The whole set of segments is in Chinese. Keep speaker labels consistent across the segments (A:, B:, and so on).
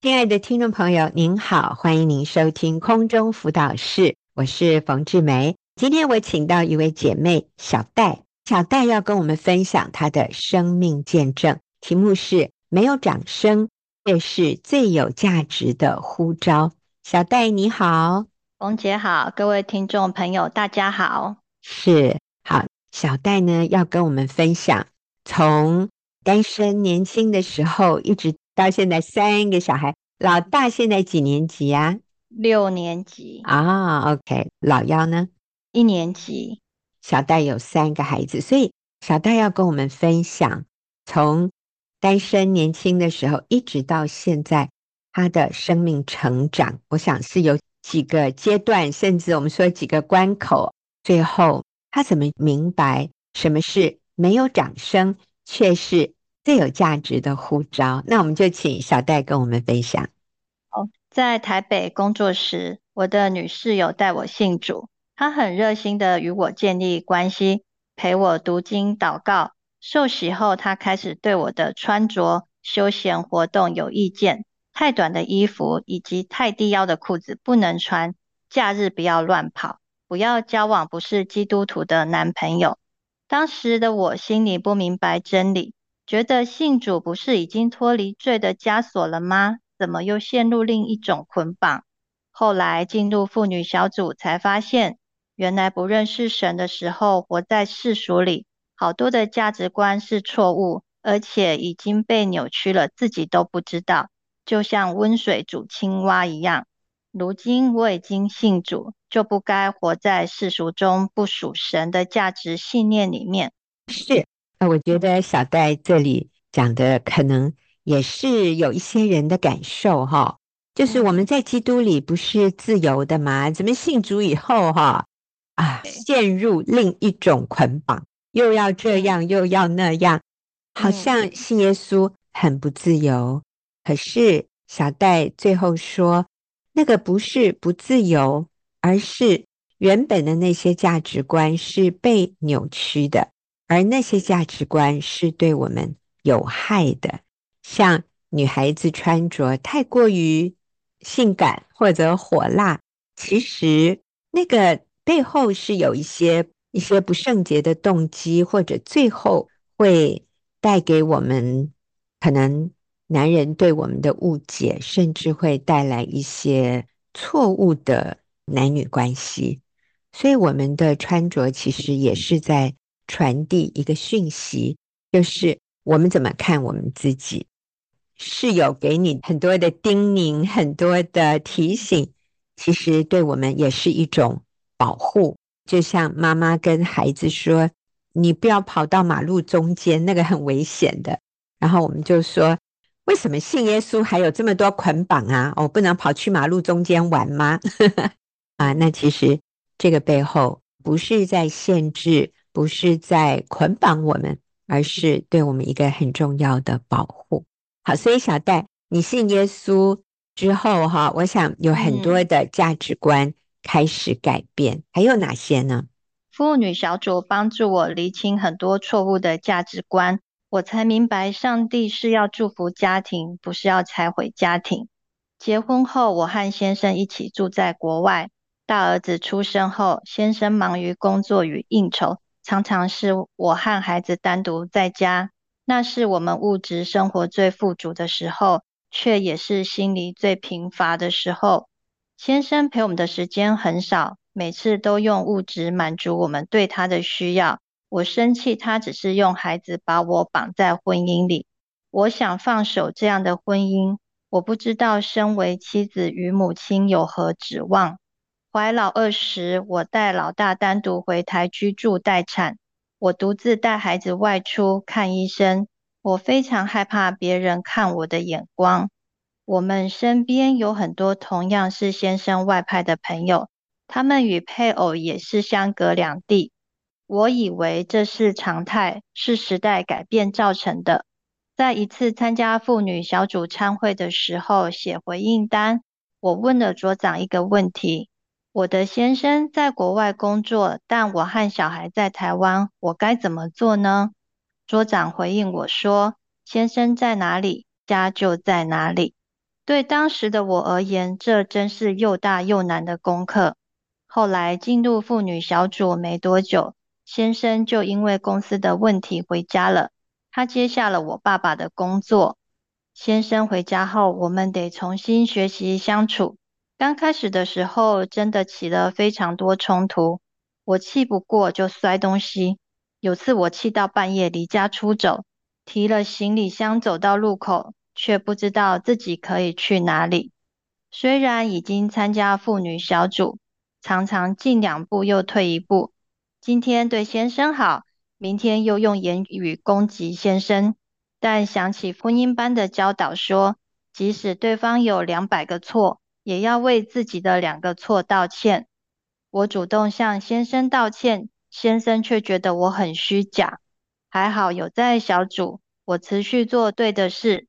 A: 亲爱的听众朋友，您好，欢迎您收听空中辅导室，我是冯志梅。今天我请到一位姐妹小戴，小戴要跟我们分享她的生命见证，题目是“没有掌声，却是最有价值的呼召”。小戴你好，
B: 冯姐好，各位听众朋友大家好，
A: 是好。小戴呢要跟我们分享，从单身年轻的时候一直。到现在三个小孩，老大现在几年级呀？
B: 六年级
A: 啊。OK，老幺呢？
B: 一年级。
A: 小戴有三个孩子，所以小戴要跟我们分享，从单身年轻的时候一直到现在，他的生命成长，我想是有几个阶段，甚至我们说几个关口，最后他怎么明白什么是没有掌声，却是。最有价值的呼召，那我们就请小戴跟我们分享。
B: 哦，在台北工作时，我的女室友带我信主，她很热心的与我建立关系，陪我读经祷告。受洗后，她开始对我的穿着、休闲活动有意见，太短的衣服以及太低腰的裤子不能穿，假日不要乱跑，不要交往不是基督徒的男朋友。当时的我心里不明白真理。觉得信主不是已经脱离罪的枷锁了吗？怎么又陷入另一种捆绑？后来进入妇女小组，才发现原来不认识神的时候，活在世俗里，好多的价值观是错误，而且已经被扭曲了，自己都不知道，就像温水煮青蛙一样。如今我已经信主，就不该活在世俗中不属神的价值信念里面。
A: 是。那我觉得小戴这里讲的可能也是有一些人的感受哈，就是我们在基督里不是自由的吗？怎么信主以后哈啊，陷入另一种捆绑，又要这样又要那样，好像信耶稣很不自由。可是小戴最后说，那个不是不自由，而是原本的那些价值观是被扭曲的。而那些价值观是对我们有害的，像女孩子穿着太过于性感或者火辣，其实那个背后是有一些一些不圣洁的动机，或者最后会带给我们可能男人对我们的误解，甚至会带来一些错误的男女关系。所以我们的穿着其实也是在。传递一个讯息，就是我们怎么看我们自己，是有给你很多的叮咛，很多的提醒，其实对我们也是一种保护。就像妈妈跟孩子说：“你不要跑到马路中间，那个很危险的。”然后我们就说：“为什么信耶稣还有这么多捆绑啊？我不能跑去马路中间玩吗？” 啊，那其实这个背后不是在限制。不是在捆绑我们，而是对我们一个很重要的保护。好，所以小戴，你信耶稣之后，哈，我想有很多的价值观开始改变。还有哪些呢？
B: 妇女小组帮助我厘清很多错误的价值观，我才明白上帝是要祝福家庭，不是要拆毁家庭。结婚后，我和先生一起住在国外。大儿子出生后，先生忙于工作与应酬。常常是我和孩子单独在家，那是我们物质生活最富足的时候，却也是心里最贫乏的时候。先生陪我们的时间很少，每次都用物质满足我们对他的需要。我生气，他只是用孩子把我绑在婚姻里。我想放手这样的婚姻，我不知道身为妻子与母亲有何指望。怀老二时，我带老大单独回台居住待产，我独自带孩子外出看医生。我非常害怕别人看我的眼光。我们身边有很多同样是先生外派的朋友，他们与配偶也是相隔两地。我以为这是常态，是时代改变造成的。在一次参加妇女小组参会的时候，写回应单，我问了组长一个问题。我的先生在国外工作，但我和小孩在台湾，我该怎么做呢？桌长回应我说：“先生在哪里，家就在哪里。”对当时的我而言，这真是又大又难的功课。后来进入妇女小组没多久，先生就因为公司的问题回家了，他接下了我爸爸的工作。先生回家后，我们得重新学习相处。刚开始的时候，真的起了非常多冲突，我气不过就摔东西。有次我气到半夜离家出走，提了行李箱走到路口。却不知道自己可以去哪里。虽然已经参加妇女小组，常常进两步又退一步。今天对先生好，明天又用言语攻击先生。但想起婚姻班的教导说，即使对方有两百个错，也要为自己的两个错道歉。我主动向先生道歉，先生却觉得我很虚假。还好有在小组，我持续做对的事。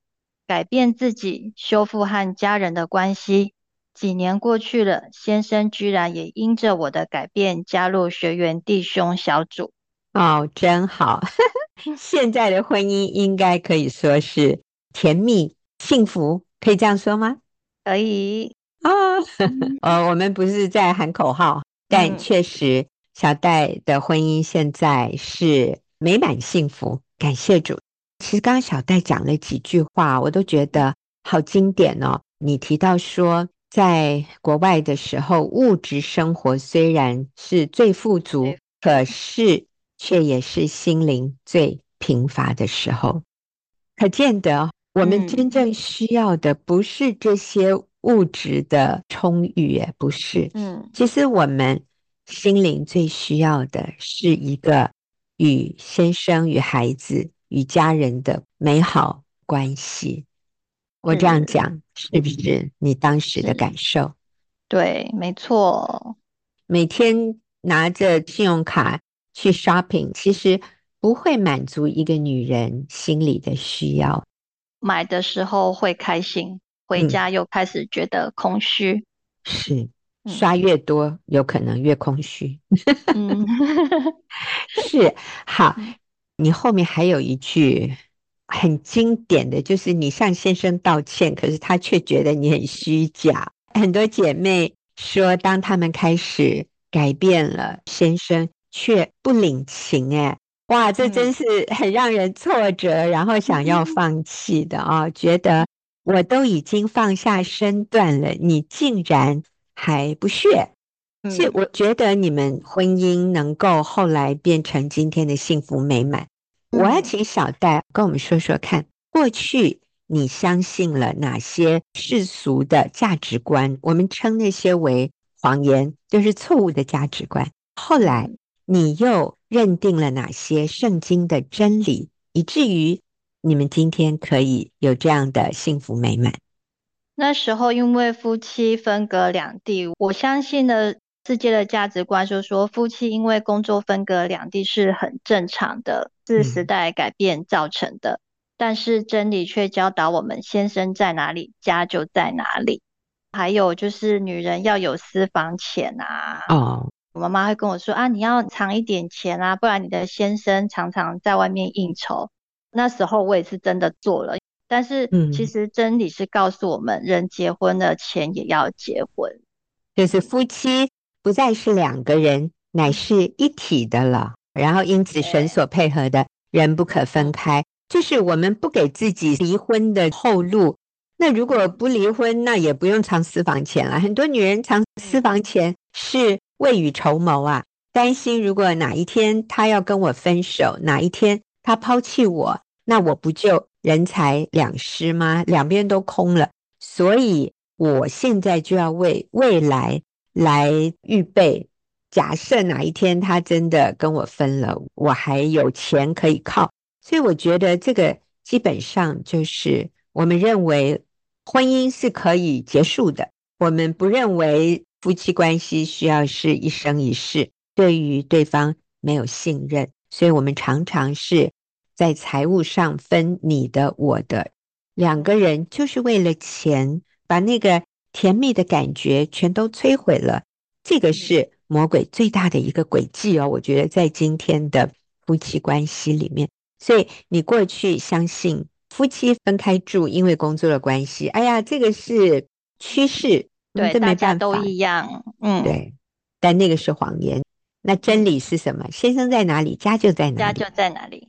B: 改变自己，修复和家人的关系。几年过去了，先生居然也因着我的改变加入学员弟兄小组。
A: 哦，真好！现在的婚姻应该可以说是甜蜜幸福，可以这样说吗？
B: 可以
A: 啊。哦，呃，我们不是在喊口号，但确实小戴的婚姻现在是美满幸福，感谢主。其实刚刚小戴讲了几句话，我都觉得好经典哦。你提到说，在国外的时候，物质生活虽然是最富足，可是却也是心灵最贫乏的时候。可见得，我们真正需要的不是这些物质的充裕，不是。嗯，其实我们心灵最需要的是一个与先生与孩子。与家人的美好关系，我这样讲是不是你当时的感受？
B: 对，没错。
A: 每天拿着信用卡去 shopping，其实不会满足一个女人心里的需要。
B: 买的时候会开心，回家又开始觉得空虚。
A: 嗯、是，刷越多有可能越空虚。嗯，是，好。你后面还有一句很经典的就是你向先生道歉，可是他却觉得你很虚假。很多姐妹说，当他们开始改变了，先生却不领情。哎，哇，这真是很让人挫折，然后想要放弃的啊、哦！觉得我都已经放下身段了，你竟然还不屑。所以，我觉得你们婚姻能够后来变成今天的幸福美满，我要请小戴跟我们说说看，过去你相信了哪些世俗的价值观？我们称那些为谎言，就是错误的价值观。后来你又认定了哪些圣经的真理，以至于你们今天可以有这样的幸福美满？
B: 那时候因为夫妻分隔两地，我相信的。世界的价值观就是说，夫妻因为工作分隔两地是很正常的，是时代改变造成的。嗯、但是真理却教导我们：先生在哪里，家就在哪里。还有就是，女人要有私房钱啊。哦，我妈妈会跟我说啊，你要藏一点钱啊，不然你的先生常常在外面应酬。那时候我也是真的做了，但是其实真理是告诉我们，人结婚了，钱也要结婚，
A: 就是夫妻。不再是两个人，乃是一体的了。然后因此神所配合的人不可分开，就是我们不给自己离婚的后路。那如果不离婚，那也不用藏私房钱了。很多女人藏私房钱是未雨绸缪啊，担心如果哪一天他要跟我分手，哪一天他抛弃我，那我不就人财两失吗？两边都空了。所以我现在就要为未来。来预备，假设哪一天他真的跟我分了，我还有钱可以靠，所以我觉得这个基本上就是我们认为婚姻是可以结束的，我们不认为夫妻关系需要是一生一世，对于对方没有信任，所以我们常常是在财务上分你的我的，两个人就是为了钱，把那个。甜蜜的感觉全都摧毁了，这个是魔鬼最大的一个诡计哦。我觉得在今天的夫妻关系里面，所以你过去相信夫妻分开住，因为工作的关系。哎呀，这个是趋势，
B: 对，大家都一样。嗯，
A: 对。但那个是谎言。那真理是什么？先生在哪里，家就在哪里。
B: 家就在哪里。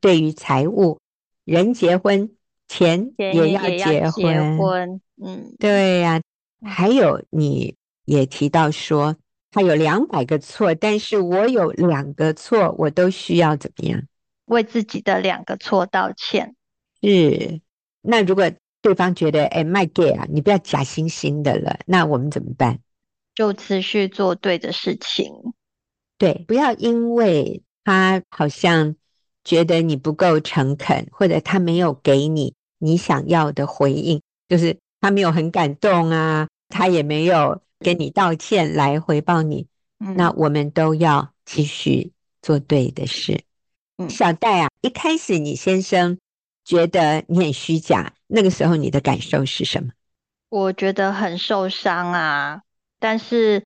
A: 对于财务，人结婚，钱也要结婚。
B: 结婚，嗯，
A: 对呀、啊。还有，你也提到说，他有两百个错，但是我有两个错，我都需要怎么样？
B: 为自己的两个错道歉。
A: 是。那如果对方觉得，哎，my dear 啊，你不要假惺惺的了，那我们怎么办？
B: 就持续做对的事情。
A: 对，不要因为他好像觉得你不够诚恳，或者他没有给你你想要的回应，就是他没有很感动啊，他也没有跟你道歉来回报你。嗯，那我们都要继续做对的事。嗯，小戴啊，一开始你先生觉得你很虚假，那个时候你的感受是什么？
B: 我觉得很受伤啊，但是。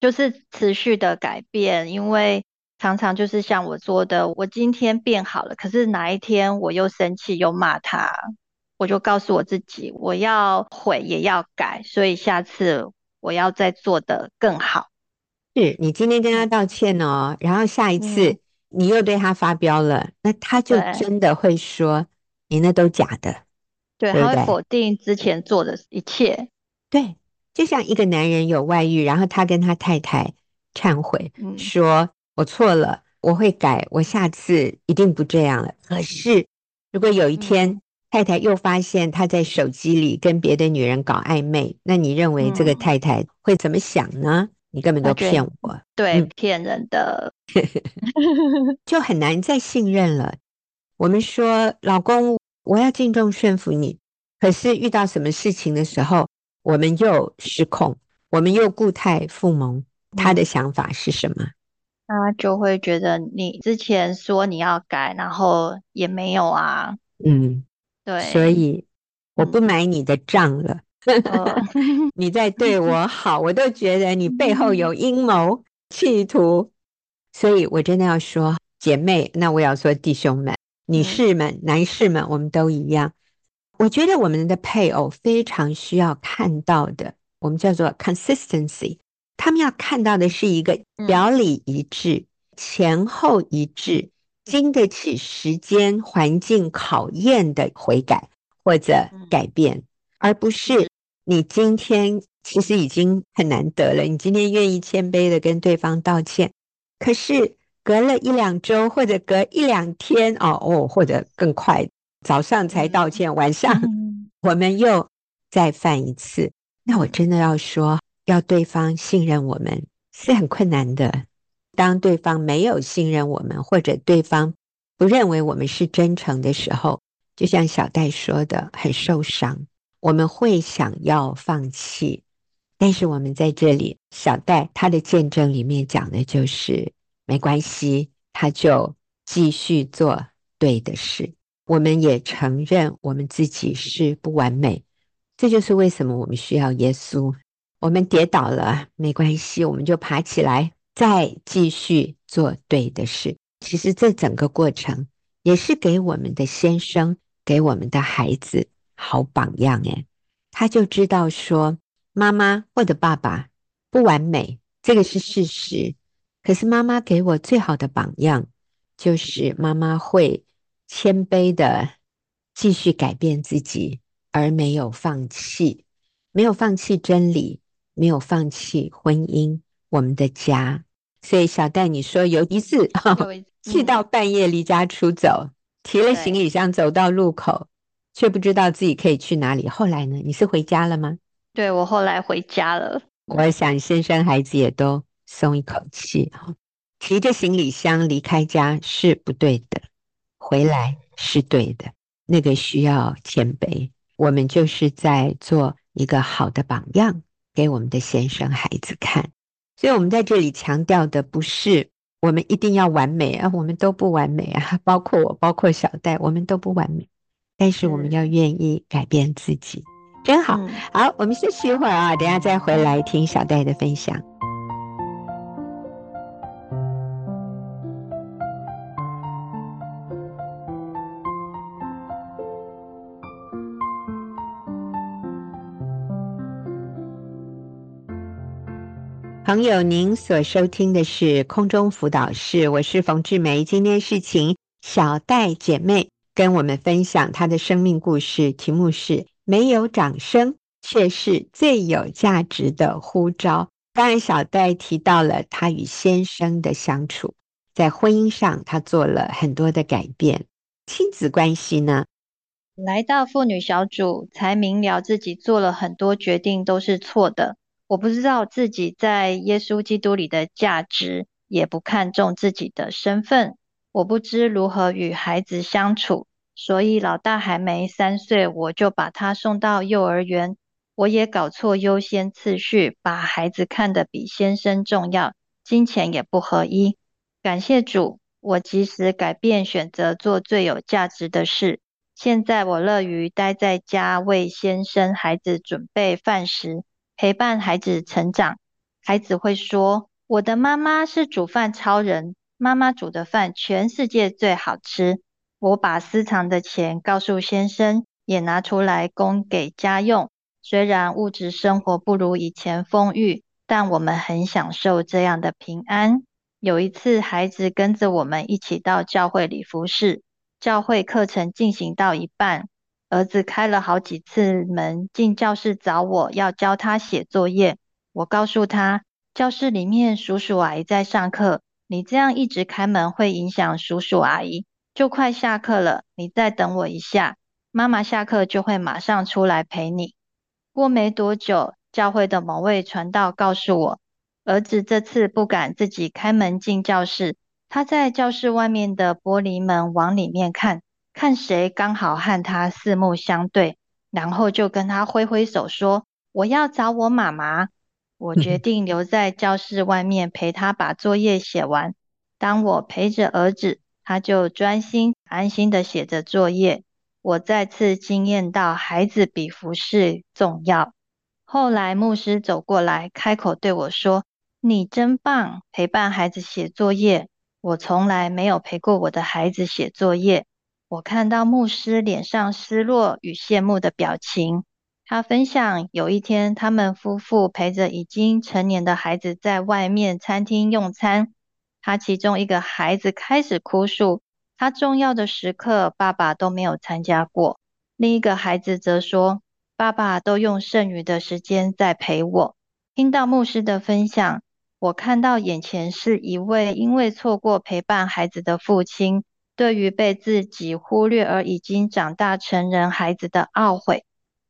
B: 就是持续的改变，因为常常就是像我说的，我今天变好了，可是哪一天我又生气又骂他，我就告诉我自己，我要悔也要改，所以下次我要再做的更好。
A: 是你今天跟他道歉哦，然后下一次你又对他发飙了，嗯、那他就真的会说你那都假的，
B: 对，对，对，他会否定之前做的一切，
A: 对。就像一个男人有外遇，然后他跟他太太忏悔，说：“我错了，我会改，我下次一定不这样了。”可是，如果有一天太太又发现他在手机里跟别的女人搞暧昧，那你认为这个太太会怎么想呢？你根本都骗我，
B: 对，骗人的
A: 就很难再信任了。我们说，老公，我要敬重顺服你，可是遇到什么事情的时候，我们又失控，我们又固态附萌，他的想法是什么？
B: 他就会觉得你之前说你要改，然后也没有啊。
A: 嗯，
B: 对，
A: 所以我不买你的账了。嗯、你在对我好，我都觉得你背后有 阴谋企图。所以我真的要说，姐妹，那我要说弟兄们、女士们、男士们，我们都一样。我觉得我们的配偶非常需要看到的，我们叫做 consistency。他们要看到的是一个表里一致、前后一致、经得起时间环境考验的悔改或者改变，而不是你今天其实已经很难得了，你今天愿意谦卑的跟对方道歉，可是隔了一两周或者隔一两天哦哦，或者更快。早上才道歉，晚上我们又再犯一次。那我真的要说，要对方信任我们是很困难的。当对方没有信任我们，或者对方不认为我们是真诚的时候，就像小戴说的，很受伤。我们会想要放弃，但是我们在这里，小戴他的见证里面讲的就是没关系，他就继续做对的事。我们也承认我们自己是不完美，这就是为什么我们需要耶稣。我们跌倒了没关系，我们就爬起来，再继续做对的事。其实这整个过程也是给我们的先生、给我们的孩子好榜样。诶，他就知道说，妈妈或者爸爸不完美，这个是事实。可是妈妈给我最好的榜样，就是妈妈会。谦卑的继续改变自己，而没有放弃，没有放弃真理，没有放弃婚姻，我们的家。所以小戴，你说有一次气 到半夜离家出走，提了行李箱走到路口，却不知道自己可以去哪里。后来呢？你是回家了吗？
B: 对，我后来回家了。
A: 我想先生孩子也都松一口气哈。提着行李箱离开家是不对的。回来是对的，那个需要谦卑。我们就是在做一个好的榜样，给我们的先生孩子看。所以，我们在这里强调的不是我们一定要完美啊，我们都不完美啊，包括我，包括小戴，我们都不完美。但是，我们要愿意改变自己，真好。好，我们休息一会儿啊，等下再回来听小戴的分享。朋友，您所收听的是空中辅导室，我是冯志梅。今天是请小戴姐妹跟我们分享她的生命故事，题目是“没有掌声，却是最有价值的呼召”。当然，小戴提到了她与先生的相处，在婚姻上她做了很多的改变，亲子关系呢？
B: 来到妇女小组，才明了自己做了很多决定都是错的。我不知道自己在耶稣基督里的价值，也不看重自己的身份。我不知如何与孩子相处，所以老大还没三岁，我就把他送到幼儿园。我也搞错优先次序，把孩子看得比先生重要，金钱也不合一。感谢主，我及时改变，选择做最有价值的事。现在我乐于待在家，为先生、孩子准备饭食。陪伴孩子成长，孩子会说：“我的妈妈是煮饭超人，妈妈煮的饭全世界最好吃。”我把私藏的钱告诉先生，也拿出来供给家用。虽然物质生活不如以前丰裕，但我们很享受这样的平安。有一次，孩子跟着我们一起到教会里服侍，教会课程进行到一半。儿子开了好几次门进教室找我，要教他写作业。我告诉他，教室里面叔叔阿姨在上课，你这样一直开门会影响叔叔阿姨。就快下课了，你再等我一下，妈妈下课就会马上出来陪你。过没多久，教会的某位传道告诉我，儿子这次不敢自己开门进教室，他在教室外面的玻璃门往里面看。看谁刚好和他四目相对，然后就跟他挥挥手说：“我要找我妈妈。”我决定留在教室外面陪他把作业写完。当我陪着儿子，他就专心安心的写着作业。我再次惊艳到孩子比服侍重要。后来牧师走过来，开口对我说：“你真棒，陪伴孩子写作业。我从来没有陪过我的孩子写作业。”我看到牧师脸上失落与羡慕的表情。他分享，有一天他们夫妇陪着已经成年的孩子在外面餐厅用餐。他其中一个孩子开始哭诉，他重要的时刻爸爸都没有参加过。另一个孩子则说，爸爸都用剩余的时间在陪我。听到牧师的分享，我看到眼前是一位因为错过陪伴孩子的父亲。对于被自己忽略而已经长大成人孩子的懊悔，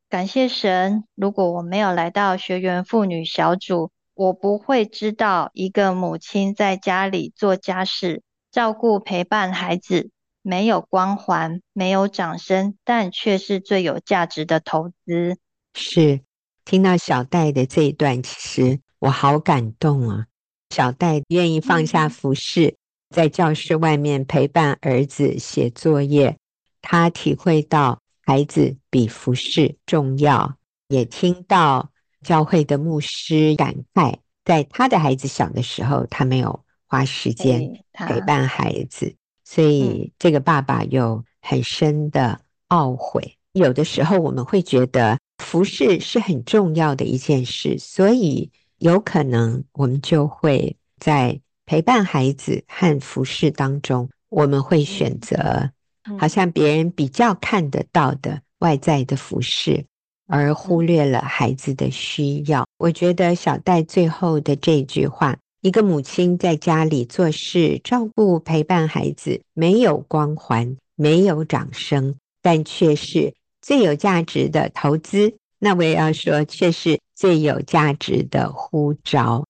B: 感谢神。如果我没有来到学园妇女小组，我不会知道一个母亲在家里做家事、照顾、陪伴孩子，没有光环，没有掌声，但却是最有价值的投资。
A: 是，听到小戴的这一段，其实我好感动啊！小戴愿意放下服饰。嗯在教室外面陪伴儿子写作业，他体会到孩子比服饰重要，也听到教会的牧师感慨，在他的孩子小的时候，他没有花时间陪伴孩子，所以这个爸爸有很深的懊悔。有的时候我们会觉得服饰是很重要的一件事，所以有可能我们就会在。陪伴孩子和服饰当中，我们会选择好像别人比较看得到的外在的服饰，而忽略了孩子的需要。我觉得小戴最后的这句话：一个母亲在家里做事、照顾、陪伴孩子，没有光环，没有掌声，但却是最有价值的投资。那我也要说，却是最有价值的呼召。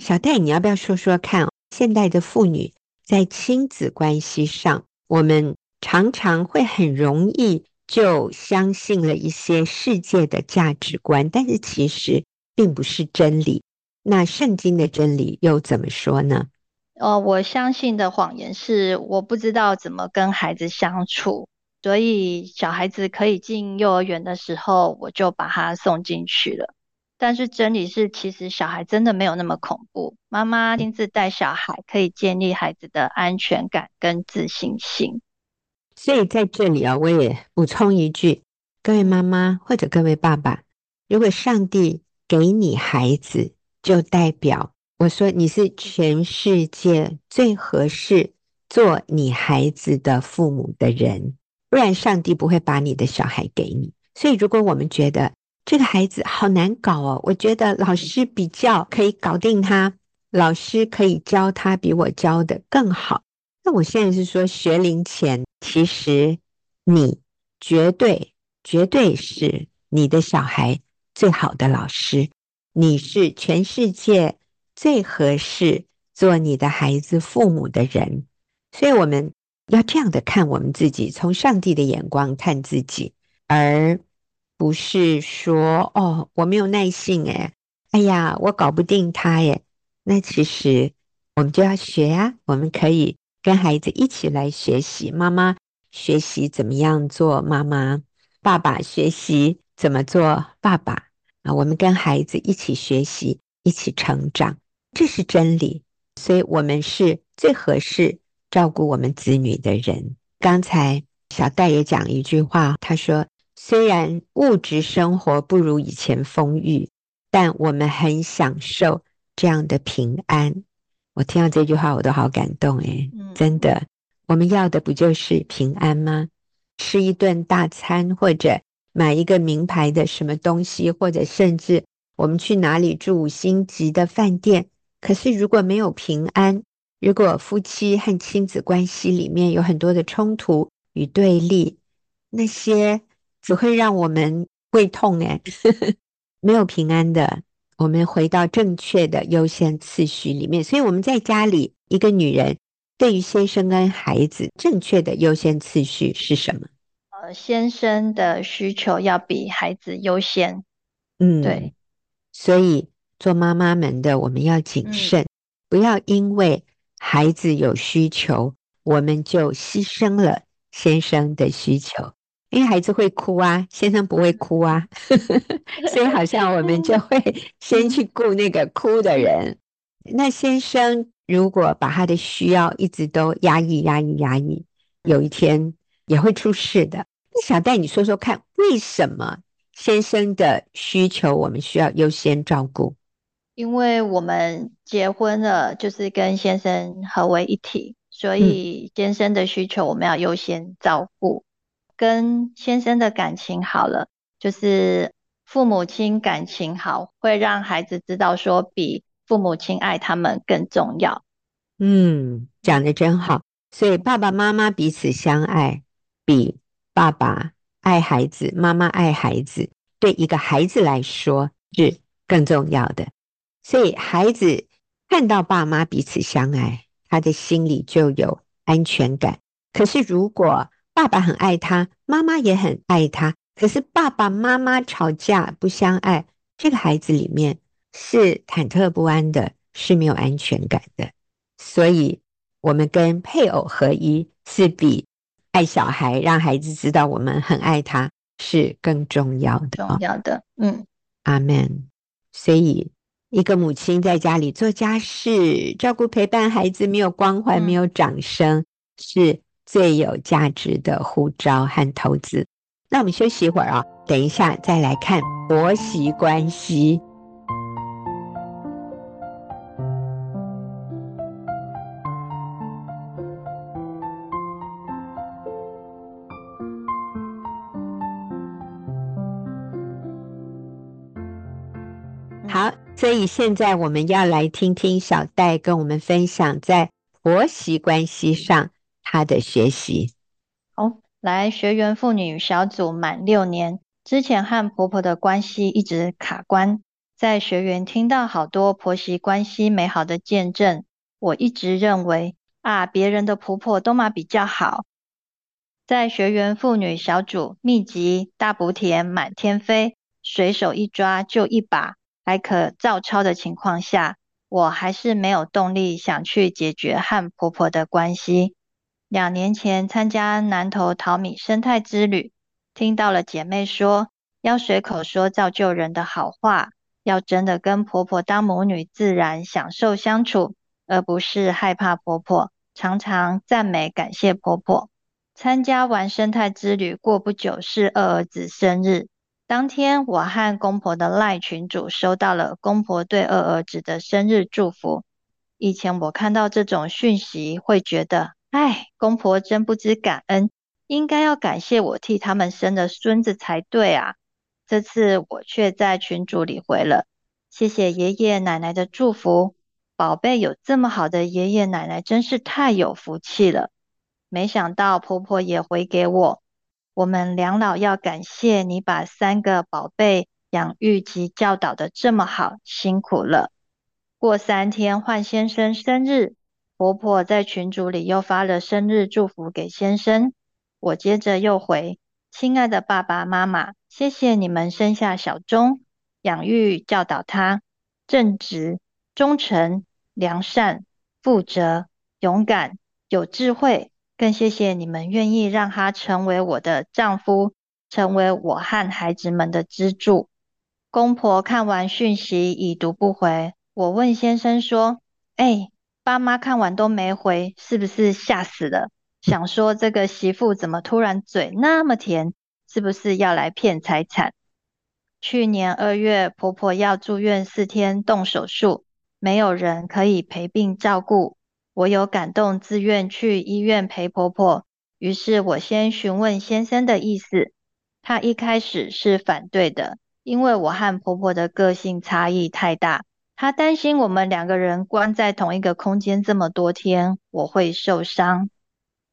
A: 小戴，你要不要说说看？现代的妇女在亲子关系上，我们常常会很容易就相信了一些世界的价值观，但是其实并不是真理。那圣经的真理又怎么说呢？
B: 呃，我相信的谎言是我不知道怎么跟孩子相处，所以小孩子可以进幼儿园的时候，我就把他送进去了。但是真理是，其实小孩真的没有那么恐怖。妈妈亲自带小孩，可以建立孩子的安全感跟自信心。
A: 所以在这里啊，我也补充一句：各位妈妈或者各位爸爸，如果上帝给你孩子，就代表我说你是全世界最合适做你孩子的父母的人，不然上帝不会把你的小孩给你。所以，如果我们觉得这个孩子好难搞哦，我觉得老师比较可以搞定他，老师可以教他比我教的更好。那我现在是说，学龄前其实你绝对绝对是你的小孩最好的老师，你是全世界最合适做你的孩子父母的人，所以我们要这样的看我们自己，从上帝的眼光看自己，而不是说哦，我没有耐性诶，哎呀，我搞不定他诶。那其实我们就要学啊，我们可以。跟孩子一起来学习，妈妈学习怎么样做妈妈，爸爸学习怎么做爸爸啊！我们跟孩子一起学习，一起成长，这是真理。所以，我们是最合适照顾我们子女的人。刚才小戴也讲一句话，他说：“虽然物质生活不如以前丰裕，但我们很享受这样的平安。”我听到这句话，我都好感动诶，真的，我们要的不就是平安吗？吃一顿大餐，或者买一个名牌的什么东西，或者甚至我们去哪里住五星级的饭店。可是如果没有平安，如果夫妻和亲子关系里面有很多的冲突与对立，那些只会让我们胃痛诶，没有平安的。我们回到正确的优先次序里面，所以我们在家里，一个女人对于先生跟孩子正确的优先次序是什么？
B: 呃，先生的需求要比孩子优先。
A: 嗯，
B: 对。
A: 所以做妈妈们的，我们要谨慎，嗯，不要因为孩子有需求，我们就牺牲了先生的需求。因为孩子会哭啊，先生不会哭啊，所以好像我们就会 先去顾那个哭的人。那先生如果把他的需要一直都压抑、压抑、压抑，有一天也会出事的。那小戴，你说说看，为什么先生的需求我们需要优先照顾？
B: 因为我们结婚了，就是跟先生合为一体，所以先生的需求我们要优先照顾。跟先生的感情好了，就是父母亲感情好，会让孩子知道说比父母亲爱他们更重要。
A: 嗯，讲得真好。所以爸爸妈妈彼此相爱，比爸爸爱孩子、妈妈爱孩子，对一个孩子来说是更重要的。所以孩子看到爸妈彼此相爱，他的心里就有安全感。可是如果爸爸很爱他，妈妈也很爱他。可是爸爸妈妈吵架不相爱，这个孩子里面是忐忑不安的，是没有安全感的。所以，我们跟配偶合一，是比爱小孩，让孩子知道我们很爱他，是更重要的。
B: 重要的，嗯，
A: 阿门。所以，一个母亲在家里做家事、照顾、陪伴孩子，没有光环，没有掌声，嗯、是。最有价值的护照和投资。那我们休息一会儿啊，等一下再来看婆媳关系。好，所以现在我们要来听听小戴跟我们分享在婆媳关系上。他的学习，
B: 好，来学员妇女小组满六年，之前和婆婆的关系一直卡关，在学员听到好多婆媳关系美好的见证，我一直认为啊，别人的婆婆都嘛比较好。在学员妇女小组秘籍大补帖满天飞，随手一抓就一把，还可照抄的情况下，我还是没有动力想去解决和婆婆的关系。两年前参加南投淘米生态之旅，听到了姐妹说，要随口说造就人的好话，要真的跟婆婆当母女，自然享受相处，而不是害怕婆婆，常常赞美感谢婆婆。参加完生态之旅，过不久是二儿子生日，当天，我和公婆的赖群主收到了公婆对二儿子的生日祝福。以前我看到这种讯息，会觉得，哎，公婆真不知感恩，应该要感谢我替他们生的孙子才对啊。这次我却在群组里回了，谢谢爷爷奶奶的祝福，宝贝有这么好的爷爷奶奶，真是太有福气了。没想到婆婆也回给我。我们两老要感谢你把三个宝贝养育及教导的这么好，辛苦了。过三天换先生生日，婆婆在群组里又发了生日祝福给先生。我接着又回：亲爱的爸爸妈妈，谢谢你们生下小钟，养育教导他正直、忠诚、良善、负责、勇敢、有智慧。更谢谢你们愿意让他成为我的丈夫，成为我和孩子们的支柱。公婆看完讯息已读不回，我问先生说：“哎，爸妈看完都没回，是不是吓死了？想说这个媳妇怎么突然嘴那么甜，是不是要来骗财产？”去年二月，婆婆要住院四天动手术，没有人可以陪病照顾。我有感动，自愿去医院陪婆婆。于是我先询问先生的意思，他一开始是反对的，因为我和婆婆的个性差异太大，他担心我们两个人关在同一个空间这么多天，我会受伤。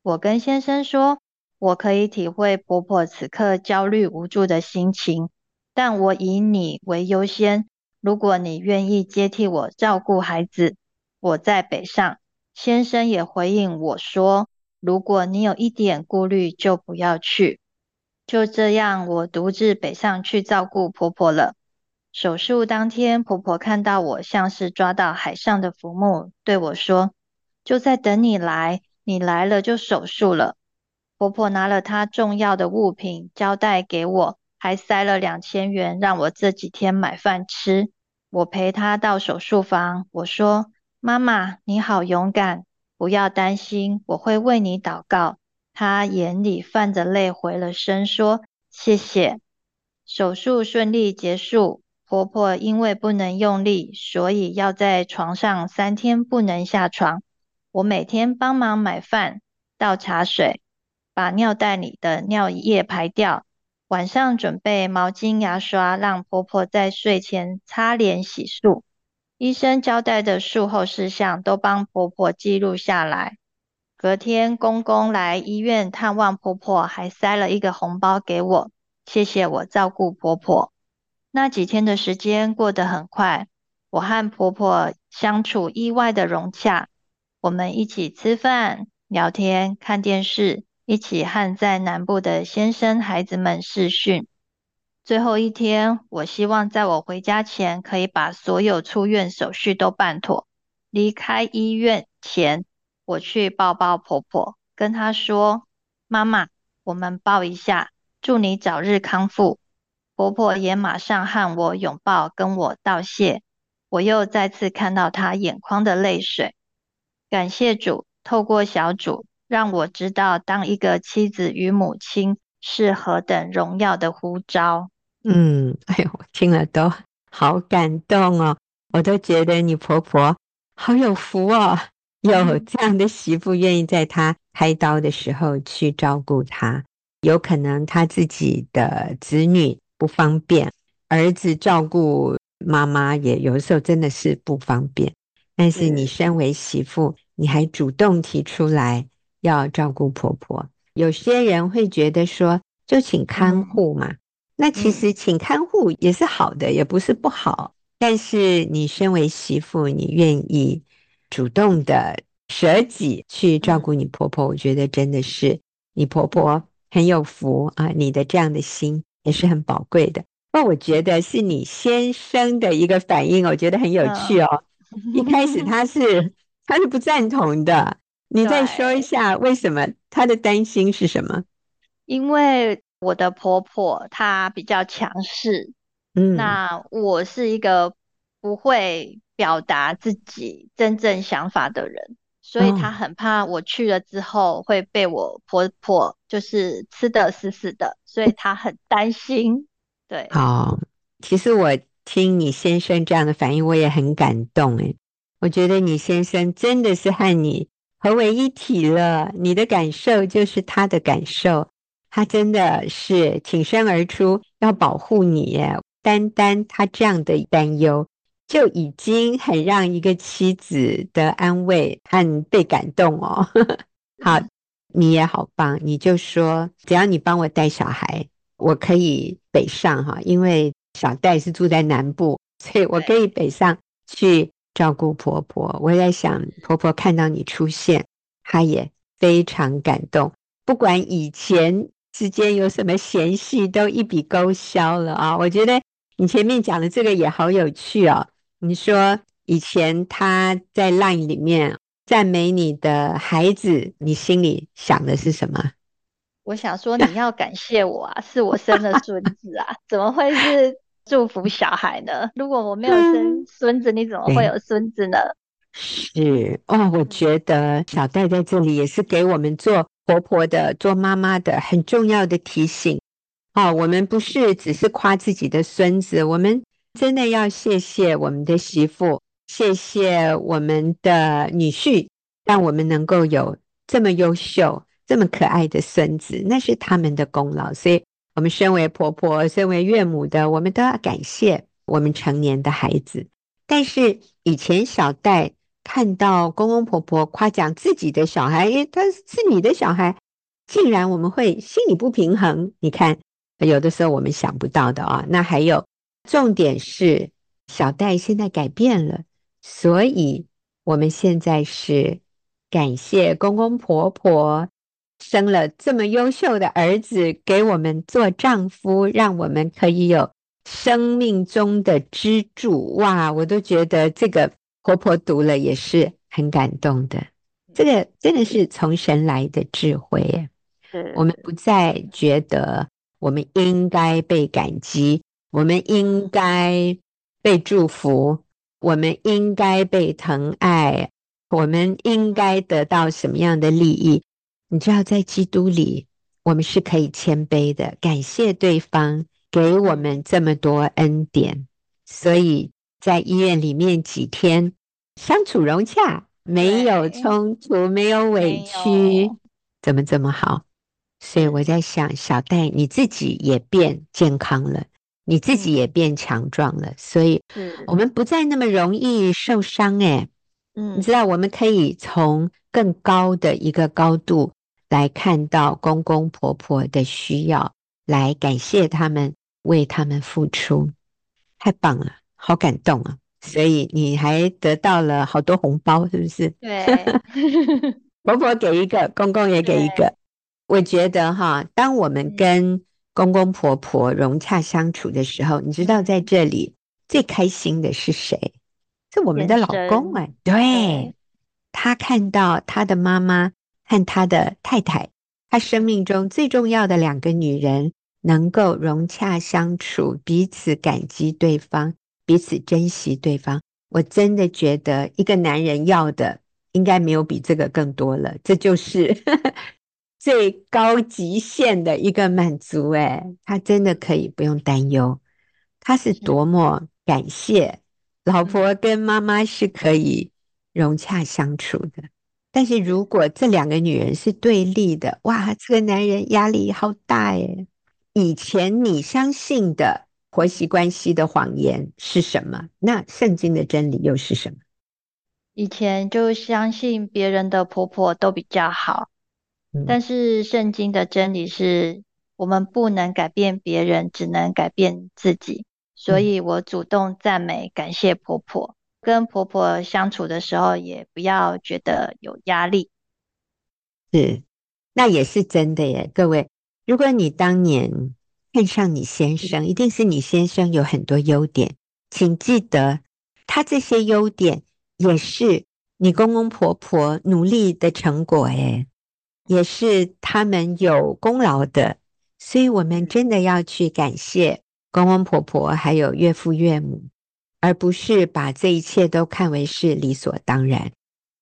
B: 我跟先生说，我可以体会婆婆此刻焦虑无助的心情，但我以你为优先。如果你愿意接替我照顾孩子，我在北上。先生也回应我说：“如果你有一点顾虑，就不要去。”就这样，我独自北上去照顾婆婆了。手术当天，婆婆看到我像是抓到海上的浮木，对我说：“就在等你来，你来了就手术了。”婆婆拿了她重要的物品交代给我，还塞了两千元让我这几天买饭吃。我陪她到手术房，我说。妈妈，你好勇敢，不要担心，我会为你祷告。她眼里泛着泪，回了声说：“谢谢。”手术顺利结束，婆婆因为不能用力，所以要在床上三天不能下床。我每天帮忙买饭、倒茶水，把尿袋里的尿液排掉，晚上准备毛巾、牙刷，让婆婆在睡前擦脸洗漱。医生交代的术后事项都帮婆婆记录下来。隔天公公来医院探望婆婆，还塞了一个红包给我，谢谢我照顾婆婆。那几天的时间过得很快，我和婆婆相处意外的融洽。我们一起吃饭、聊天、看电视，一起和在南部的先生、孩子们视讯。最后一天，我希望在我回家前可以把所有出院手续都办妥。离开医院前，我去抱抱婆婆，跟她说：“妈妈，我们抱一下，祝你早日康复。”婆婆也马上和我拥抱，跟我道谢。我又再次看到她眼眶的泪水。感谢主，透过小主，让我知道当一个妻子与母亲是何等荣耀的呼召。
A: 嗯，哎呦，我听了都好感动哦！我都觉得你婆婆好有福哦，有这样的媳妇愿意在她开刀的时候去照顾她。有可能她自己的子女不方便，儿子照顾妈妈也有时候真的是不方便。但是你身为媳妇，你还主动提出来要照顾婆婆。有些人会觉得说，就请看护嘛。那其实请看护也是好的，也不是不好。但是你身为媳妇，你愿意主动的舍己去照顾你婆婆，我觉得真的是你婆婆很有福啊！你的这样的心也是很宝贵的。那我觉得是你先生的一个反应，我觉得很有趣哦。一开始他是他是不赞同的，你再说一下为什么？他的担心是什么？
B: 因为。我的婆婆她比较强势，嗯，那我是一个不会表达自己真正想法的人，所以他很怕我去了之后会被我婆婆就是吃得死死的，所以他很担心。对，
A: 好，其实我听你先生这样的反应，我也很感动诶。我觉得你先生真的是和你合为一体了，你的感受就是他的感受，他真的是挺身而出要保护你诶。单单他这样的担忧，就已经很让一个妻子的安慰和被感动哦。好，你也好棒，你就说只要你帮我带小孩，我可以北上哈，因为小戴是住在南部，所以我可以北上去照顾婆婆。我在想，婆婆看到你出现，她也非常感动，不管以前之间有什么嫌隙，都一笔勾销了啊！我觉得。你前面讲的这个也好有趣哦。你说以前他在 LINE 里面赞美你的孩子，你心里想的是什么？
B: 我想说你要感谢我啊，是我生了孙子啊，怎么会是祝福小孩呢？如果我没有生孙子，你怎么会有孙子呢？
A: 是哦，我觉得小戴在这里也是给我们做婆婆的、做妈妈的很重要的提醒。哦，我们不是只是夸自己的孙子，我们真的要谢谢我们的媳妇，谢谢我们的女婿，让我们能够有这么优秀、这么可爱的孙子，那是他们的功劳。所以，我们身为婆婆、身为岳母的，我们都要感谢我们成年的孩子。但是，以前小戴看到公公婆婆夸奖自己的小孩，诶，他是你的小孩，竟然我们会心里不平衡。你看。有的时候我们想不到的啊，那还有重点是小戴现在改变了，所以我们现在是感谢公公婆婆生了这么优秀的儿子给我们做丈夫，让我们可以有生命中的支柱。哇，我都觉得这个婆婆读了也是很感动的，这个真的是从神来的智慧耶。我们不再觉得。我们应该被感激，我们应该被祝福，我们应该被疼爱，我们应该得到什么样的利益？你知道，在基督里，我们是可以谦卑的，感谢对方给我们这么多恩典。所以在医院里面几天相处融洽，没有冲突，没有委屈，怎么这么好？所以我在想，小戴你自己也变健康了，你自己也变强壮了，所以我们不再那么容易受伤。诶，嗯，你知道，我们可以从更高的一个高度来看到公公婆婆的需要，来感谢他们，为他们付出，太棒了，好感动啊！所以你还得到了好多红包，是不是？
B: 对，
A: 婆婆给一个，公公也给一个。我觉得哈，当我们跟公公婆婆融洽相处的时候，你知道在这里最开心的是谁？是我们的老公哎，对，他看到他的妈妈和他的太太，他生命中最重要的两个女人能够融洽相处，彼此感激对方，彼此珍惜对方。我真的觉得一个男人要的应该没有比这个更多了，这就是。最高极限的一个满足，诶，他真的可以不用担忧，他是多么感谢老婆跟妈妈是可以融洽相处的。但是如果这两个女人是对立的，哇，这个男人压力好大诶。以前你相信的婆媳关系的谎言是什么？那圣经的真理又是什么？
B: 以前就相信别人的婆婆都比较好。但是圣经的真理是我们不能改变别人，只能改变自己。所以我主动赞美、感谢婆婆，跟婆婆相处的时候也不要觉得有压力。
A: 是，那也是真的耶。各位，如果你当年看上你先生，一定是你先生有很多优点，请记得他这些优点也是你公公婆婆努力的成果诶。也是他们有功劳的，所以我们真的要去感谢公公婆婆还有岳父岳母，而不是把这一切都看为是理所当然。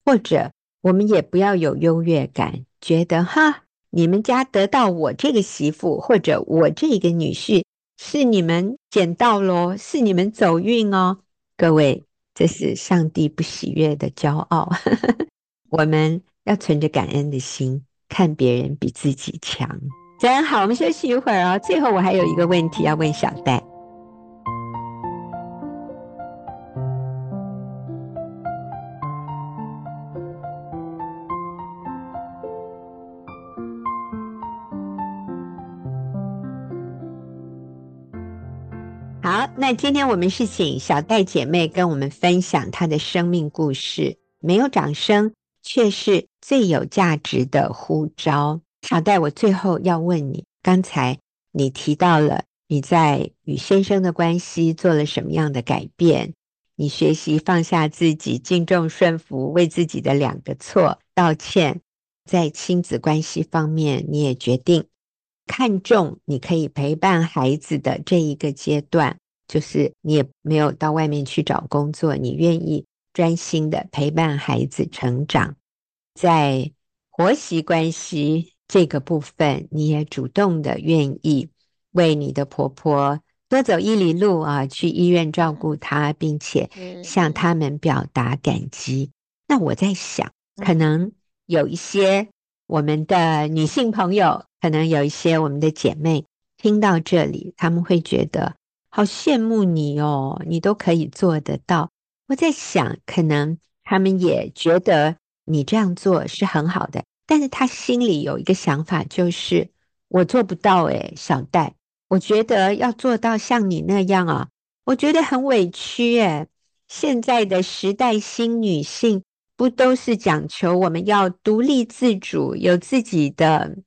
A: 或者我们也不要有优越感，觉得哈，你们家得到我这个媳妇或者我这个女婿是你们捡到喽，是你们走运哦。各位，这是上帝不喜悦的骄傲。我们要存着感恩的心，看别人比自己强，真好。我们休息一会儿哦。最后，我还有一个问题要问小戴。好，那今天我们是请小戴姐妹跟我们分享她的生命故事。没有掌声，却是最有价值的呼召。小戴，我最后要问你，刚才你提到了你在与先生的关系做了什么样的改变？你学习放下自己，敬重顺服，为自己的两个错道歉。在亲子关系方面，你也决定。看重你可以陪伴孩子的这一个阶段，就是你也没有到外面去找工作，你愿意专心的陪伴孩子成长。在婆媳关系这个部分，你也主动的愿意为你的婆婆多走一里路啊，去医院照顾她，并且向他们表达感激。那我在想，可能有一些我们的女性朋友。可能有一些我们的姐妹听到这里，她们会觉得好羡慕你哦，你都可以做得到。我在想，可能她们也觉得你这样做是很好的，但是他心里有一个想法，就是我做不到诶，小戴，我觉得要做到像你那样啊，我觉得很委屈诶。现在的时代新女性不都是讲求我们要独立自主，有自己的。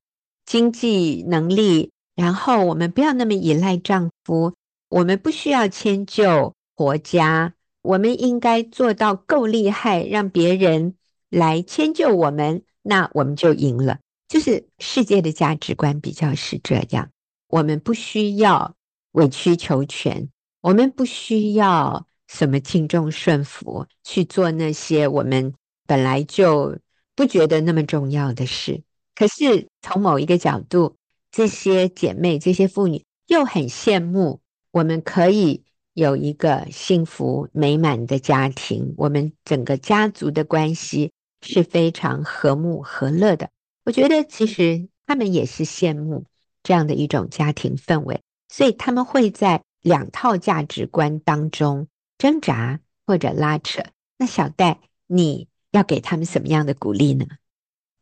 A: 经济能力，然后我们不要那么依赖丈夫，我们不需要迁就婆家，我们应该做到够厉害，让别人来迁就我们，那我们就赢了。就是世界的价值观比较是这样，我们不需要委曲求全，我们不需要什么敬重顺服，去做那些我们本来就不觉得那么重要的事。可是从某一个角度，这些姐妹、这些妇女又很羡慕我们可以有一个幸福美满的家庭，我们整个家族的关系是非常和睦和乐的。我觉得其实他们也是羡慕这样的一种家庭氛围，所以他们会在两套价值观当中挣扎或者拉扯。那小戴，你要给他们什么样的鼓励呢？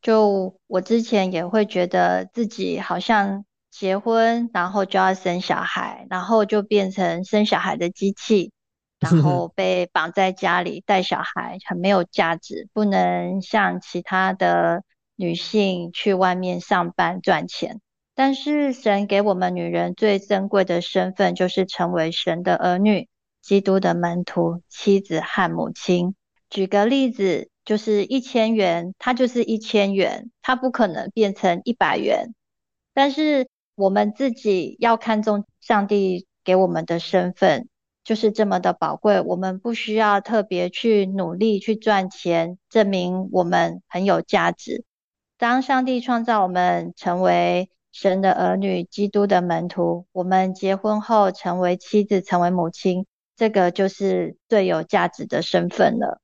B: 就我之前也会觉得自己好像结婚，然后就要生小孩，然后就变成生小孩的机器，然后 被绑在家里带小孩，很没有价值，不能像其他的女性去外面上班赚钱。但是神给我们女人最珍贵的身份，就是成为神的儿女、基督的门徒、妻子和母亲。举个例子。就是一千元，它就是一千元，它不可能变成一百元。但是我们自己要看重上帝给我们的身份，就是这么的宝贵。我们不需要特别去努力去赚钱，证明我们很有价值。当上帝创造我们成为神的儿女、基督的门徒，我们结婚后成为妻子、成为母亲，这个就是最有价值的身份了。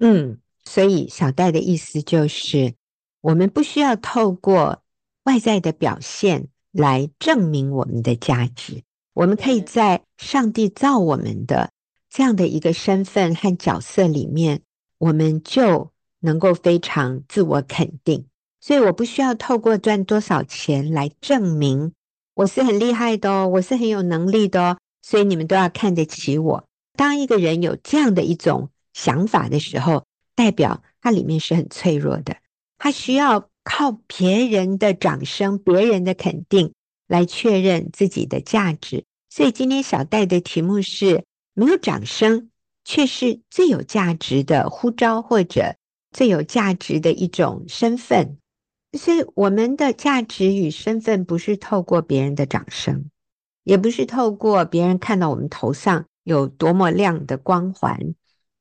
A: 嗯。所以小戴的意思就是，我们不需要透过外在的表现来证明我们的价值，我们可以在上帝造我们的这样的一个身份和角色里面，我们就能够非常自我肯定。所以我不需要透过赚多少钱来证明我是很厉害的哦，我是很有能力的哦，所以你们都要看得起我。当一个人有这样的一种想法的时候，代表他里面是很脆弱的，他需要靠别人的掌声、别人的肯定来确认自己的价值。所以今天小戴的题目是：没有掌声，却是最有价值的呼召，或者最有价值的一种身份。所以我们的价值与身份不是透过别人的掌声，也不是透过别人看到我们头上有多么亮的光环。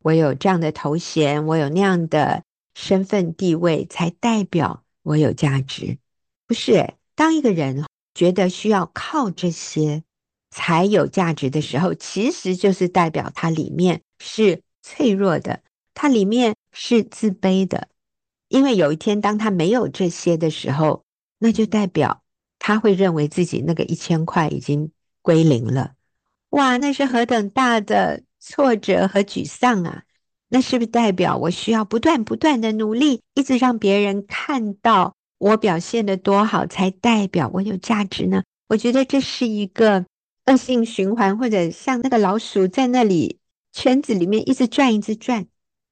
A: 我有这样的头衔，我有那样的身份地位，才代表我有价值。不是，当一个人觉得需要靠这些才有价值的时候，其实就是代表它里面是脆弱的，它里面是自卑的。因为有一天，当他没有这些的时候，那就代表他会认为自己那个一千块已经归零了。哇，那是何等大的挫折和沮丧啊！那是不是代表我需要不断不断的努力，一直让别人看到我表现的多好，才代表我有价值呢？我觉得这是一个恶性循环，或者像那个老鼠在那里圈子里面一直转，一直转，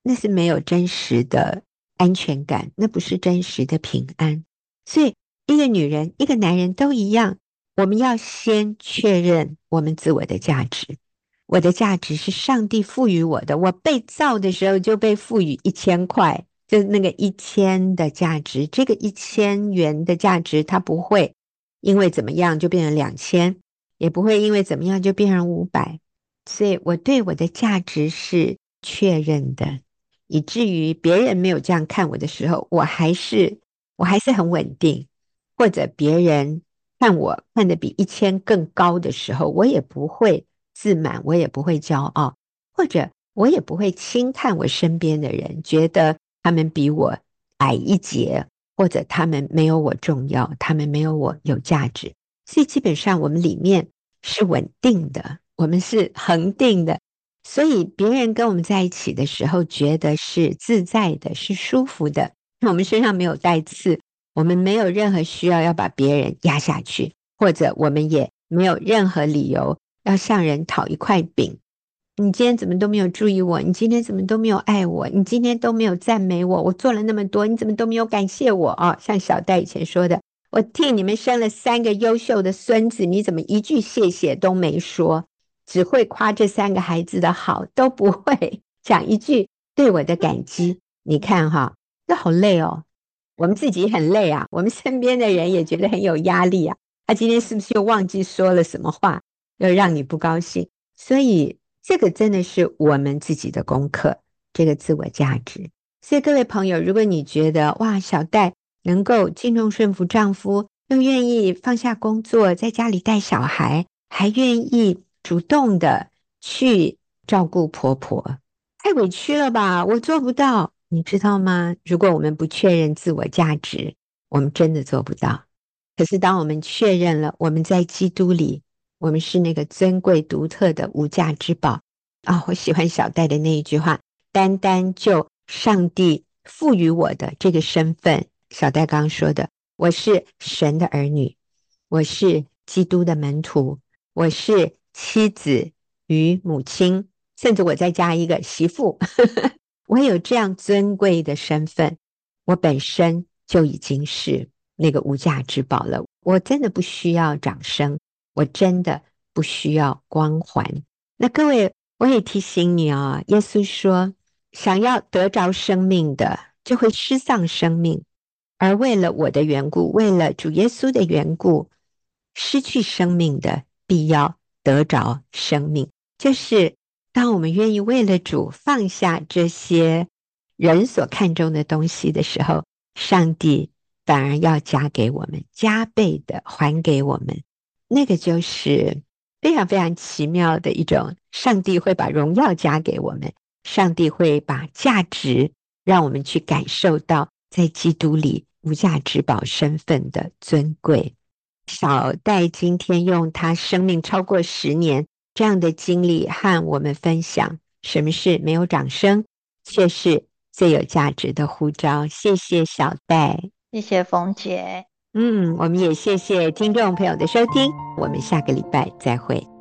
A: 那是没有真实的安全感，那不是真实的平安。所以，一个女人，一个男人都一样，我们要先确认我们自我的价值。我的价值是上帝赋予我的。我被造的时候就被赋予一千块，就那个一千的价值。这个一千元的价值，它不会因为怎么样就变成两千，也不会因为怎么样就变成五百。所以我对我的价值是确认的，以至于别人没有这样看我的时候，我还是我还是很稳定。或者别人看我看得比一千更高的时候，我也不会。自满，我也不会骄傲，或者我也不会轻看我身边的人，觉得他们比我矮一截，或者他们没有我重要，他们没有我有价值。所以基本上我们里面是稳定的，我们是恒定的。所以别人跟我们在一起的时候，觉得是自在的，是舒服的。我们身上没有带刺，我们没有任何需要要把别人压下去，或者我们也没有任何理由。要向人讨一块饼，你今天怎么都没有注意我？你今天怎么都没有爱我？你今天都没有赞美我？我做了那么多，你怎么都没有感谢我啊？像小戴以前说的，我替你们生了三个优秀的孙子，你怎么一句谢谢都没说？只会夸这三个孩子的好，都不会讲一句对我的感激。你看哈，这好累哦，我们自己很累啊，我们身边的人也觉得很有压力啊。他今天是不是又忘记说了什么话？又让你不高兴，所以这个真的是我们自己的功课，这个自我价值。所以各位朋友，如果你觉得哇，小戴能够敬重顺服丈夫，又愿意放下工作，在家里带小孩，还愿意主动的去照顾婆婆，太委屈了吧？我做不到，你知道吗？如果我们不确认自我价值，我们真的做不到。可是当我们确认了，我们在基督里。我们是那个尊贵独特的无价之宝啊、我喜欢小戴的那一句话：“单单就上帝赋予我的这个身份。”小戴刚刚说的：“我是神的儿女，我是基督的门徒，我是妻子与母亲，甚至我再加一个媳妇。我有这样尊贵的身份，我本身就已经是那个无价之宝了。我真的不需要掌声。”我真的不需要光环。那各位，我也提醒你啊、哦，耶稣说，想要得着生命的，就会失丧生命；而为了我的缘故，为了主耶稣的缘故，失去生命的，必要得着生命。就是当我们愿意为了主放下这些人所看重的东西的时候，上帝反而要加给我们，加倍的还给我们。那个就是非常非常奇妙的一种，上帝会把荣耀加给我们，上帝会把价值让我们去感受到在基督里无价之宝身份的尊贵。小戴今天用他生命超过十年这样的经历和我们分享，什么是没有掌声却是最有价值的呼召。谢谢小戴，
B: 谢谢冯姐。
A: 嗯，我们也谢谢听众朋友的收听，我们下个礼拜再会。